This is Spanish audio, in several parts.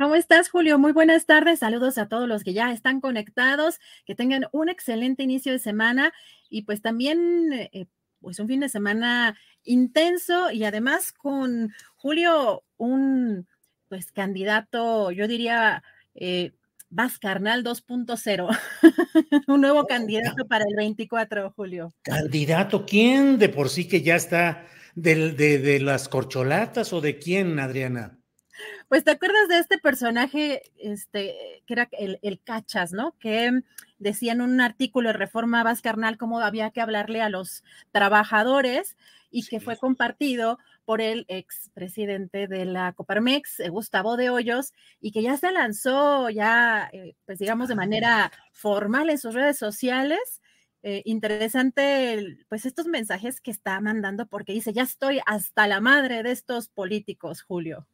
¿Cómo estás, Julio? Muy buenas tardes. Saludos a todos los que ya están conectados. Que tengan un excelente inicio de semana y pues también eh, pues un fin de semana intenso y además con Julio un pues candidato, yo diría eh, Carnal 2.0, un nuevo candidato para el 24, Julio. ¿Candidato? ¿Quién de por sí que ya está de, de las corcholatas o de quién, Adriana? Pues te acuerdas de este personaje, este, que era el, el Cachas, ¿no? Que decía en un artículo de Reforma Vascarnal cómo había que hablarle a los trabajadores y que fue compartido por el expresidente de la Coparmex, eh, Gustavo de Hoyos, y que ya se lanzó ya, eh, pues digamos, de manera formal en sus redes sociales. Eh, interesante, pues estos mensajes que está mandando, porque dice, ya estoy hasta la madre de estos políticos, Julio.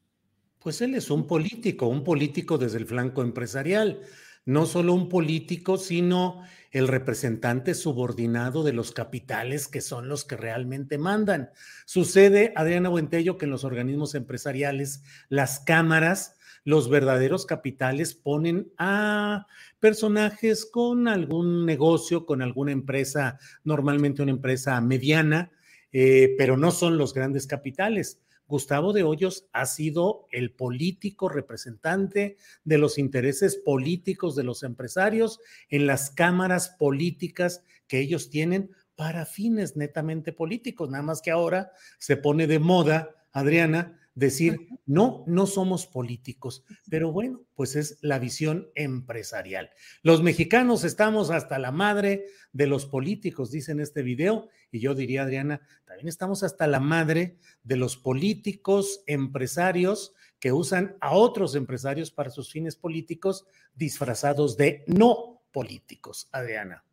Pues él es un político, un político desde el flanco empresarial, no solo un político, sino el representante subordinado de los capitales que son los que realmente mandan. Sucede, Adriana Buentello, que en los organismos empresariales, las cámaras, los verdaderos capitales ponen a personajes con algún negocio, con alguna empresa, normalmente una empresa mediana, eh, pero no son los grandes capitales. Gustavo de Hoyos ha sido el político representante de los intereses políticos de los empresarios en las cámaras políticas que ellos tienen para fines netamente políticos. Nada más que ahora se pone de moda, Adriana, decir, no, no somos políticos, pero bueno, pues es la visión empresarial. Los mexicanos estamos hasta la madre de los políticos, dice en este video, y yo diría, Adriana, también estamos hasta la madre de los políticos empresarios que usan a otros empresarios para sus fines políticos disfrazados de no políticos, Adriana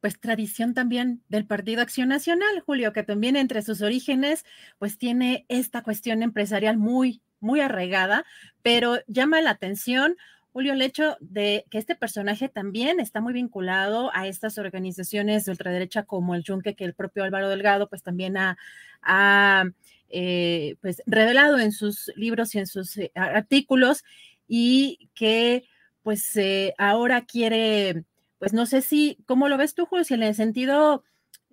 pues tradición también del Partido Acción Nacional, Julio, que también entre sus orígenes, pues tiene esta cuestión empresarial muy, muy arraigada, pero llama la atención, Julio, el hecho de que este personaje también está muy vinculado a estas organizaciones de ultraderecha como el Yunque, que el propio Álvaro Delgado, pues también ha, eh, pues revelado en sus libros y en sus eh, artículos, y que pues eh, ahora quiere pues no sé si, ¿cómo lo ves tú, Julio? Si en el sentido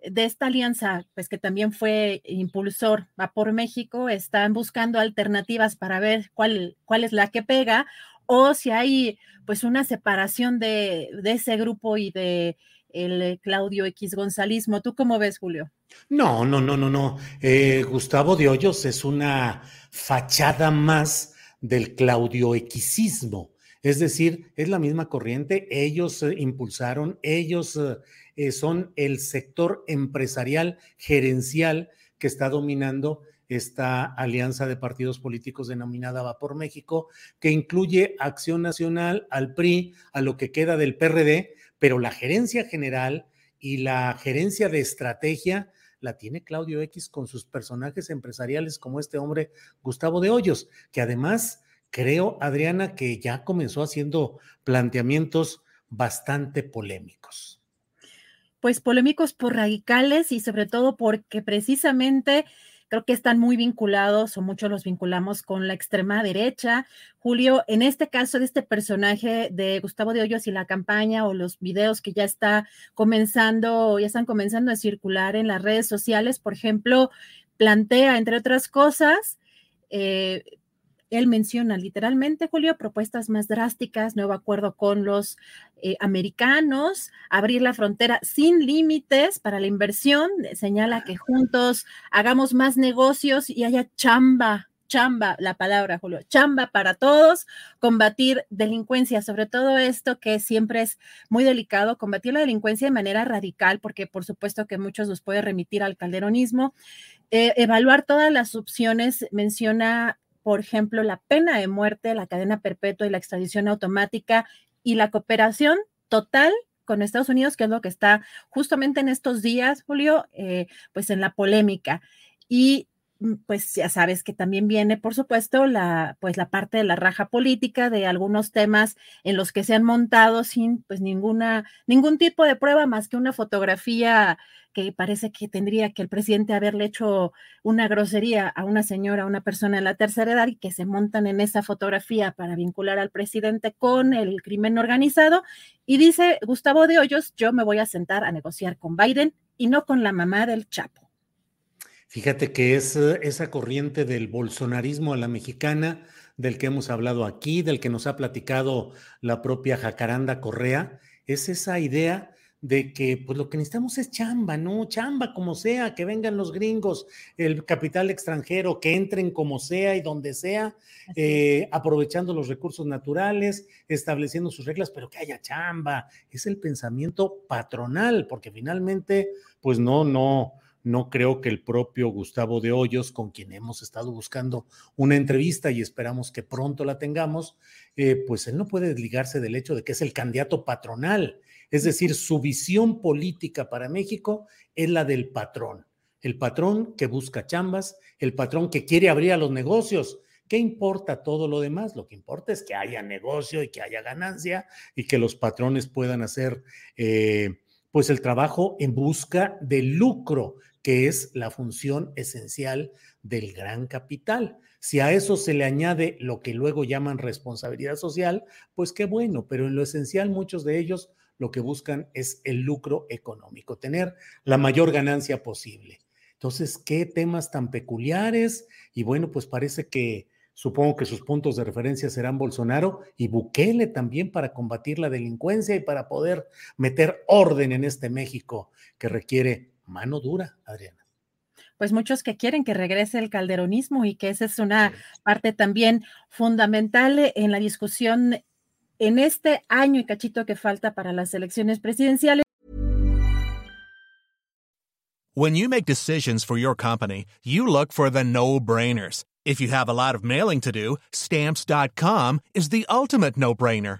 de esta alianza, pues que también fue impulsor a por México, están buscando alternativas para ver cuál, cuál es la que pega, o si hay pues una separación de, ese grupo y de el Claudio X Gonzalismo. ¿Tú cómo ves, Julio? No, no, no, no, no. Eh, Gustavo de Hoyos es una fachada más del Claudio Xismo. Es decir, es la misma corriente, ellos eh, impulsaron, ellos eh, eh, son el sector empresarial gerencial que está dominando esta alianza de partidos políticos denominada Va por México, que incluye Acción Nacional, al PRI, a lo que queda del PRD, pero la gerencia general y la gerencia de estrategia la tiene Claudio X con sus personajes empresariales como este hombre Gustavo de Hoyos, que además creo, Adriana, que ya comenzó haciendo planteamientos bastante polémicos. Pues polémicos por radicales y sobre todo porque precisamente creo que están muy vinculados o muchos los vinculamos con la extrema derecha. Julio, en este caso de este personaje de Gustavo de Hoyos y la campaña o los videos que ya está comenzando, ya están comenzando a circular en las redes sociales, por ejemplo, plantea, entre otras cosas, eh, él menciona literalmente, Julio, propuestas más drásticas, nuevo acuerdo con los eh, americanos, abrir la frontera sin límites para la inversión, señala que juntos hagamos más negocios y haya chamba chamba, la palabra, Julio, chamba para todos, combatir delincuencia, sobre todo esto que siempre es muy delicado, combatir la delincuencia de manera radical, porque por supuesto que muchos nos puede remitir al calderonismo, eh, evaluar todas las opciones, menciona por ejemplo, la pena de muerte, la cadena perpetua y la extradición automática y la cooperación total con Estados Unidos, que es lo que está justamente en estos días, Julio, eh, pues en la polémica. Y pues ya sabes que también viene, por supuesto, la, pues la parte de la raja política de algunos temas en los que se han montado sin pues ninguna, ningún tipo de prueba más que una fotografía que parece que tendría que el presidente haberle hecho una grosería a una señora, a una persona en la tercera edad y que se montan en esa fotografía para vincular al presidente con el crimen organizado. Y dice Gustavo de Hoyos, yo me voy a sentar a negociar con Biden y no con la mamá del Chapo. Fíjate que es eh, esa corriente del bolsonarismo a la mexicana, del que hemos hablado aquí, del que nos ha platicado la propia Jacaranda Correa, es esa idea de que pues lo que necesitamos es chamba, ¿no? Chamba como sea, que vengan los gringos, el capital extranjero, que entren como sea y donde sea, eh, aprovechando los recursos naturales, estableciendo sus reglas, pero que haya chamba. Es el pensamiento patronal, porque finalmente, pues no, no, no creo que el propio Gustavo de Hoyos, con quien hemos estado buscando una entrevista y esperamos que pronto la tengamos, eh, pues él no puede desligarse del hecho de que es el candidato patronal. Es decir, su visión política para México es la del patrón. El patrón que busca chambas, el patrón que quiere abrir a los negocios. ¿Qué importa todo lo demás? Lo que importa es que haya negocio y que haya ganancia y que los patrones puedan hacer eh, pues el trabajo en busca de lucro, que es la función esencial del gran capital. Si a eso se le añade lo que luego llaman responsabilidad social, pues qué bueno, pero en lo esencial muchos de ellos lo que buscan es el lucro económico, tener la mayor ganancia posible. Entonces, ¿qué temas tan peculiares? Y bueno, pues parece que supongo que sus puntos de referencia serán Bolsonaro y Bukele también para combatir la delincuencia y para poder meter orden en este México que requiere mano dura, Adriana pues muchos que quieren que regrese el calderonismo y que esa es una parte también fundamental en la discusión en este año y cachito que falta para las elecciones presidenciales. When you make decisions for your company, you look for the no-brainers. If you have a lot of mailing to do, stamps.com is the ultimate no-brainer.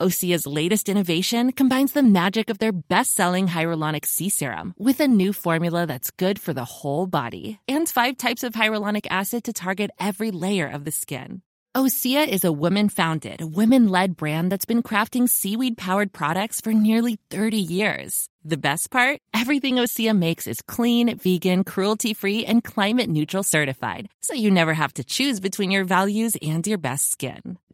Osea's latest innovation combines the magic of their best-selling hyaluronic sea serum with a new formula that's good for the whole body and five types of hyaluronic acid to target every layer of the skin. Osea is a women-founded, women-led brand that's been crafting seaweed-powered products for nearly 30 years. The best part? Everything Osea makes is clean, vegan, cruelty-free, and climate-neutral certified, so you never have to choose between your values and your best skin.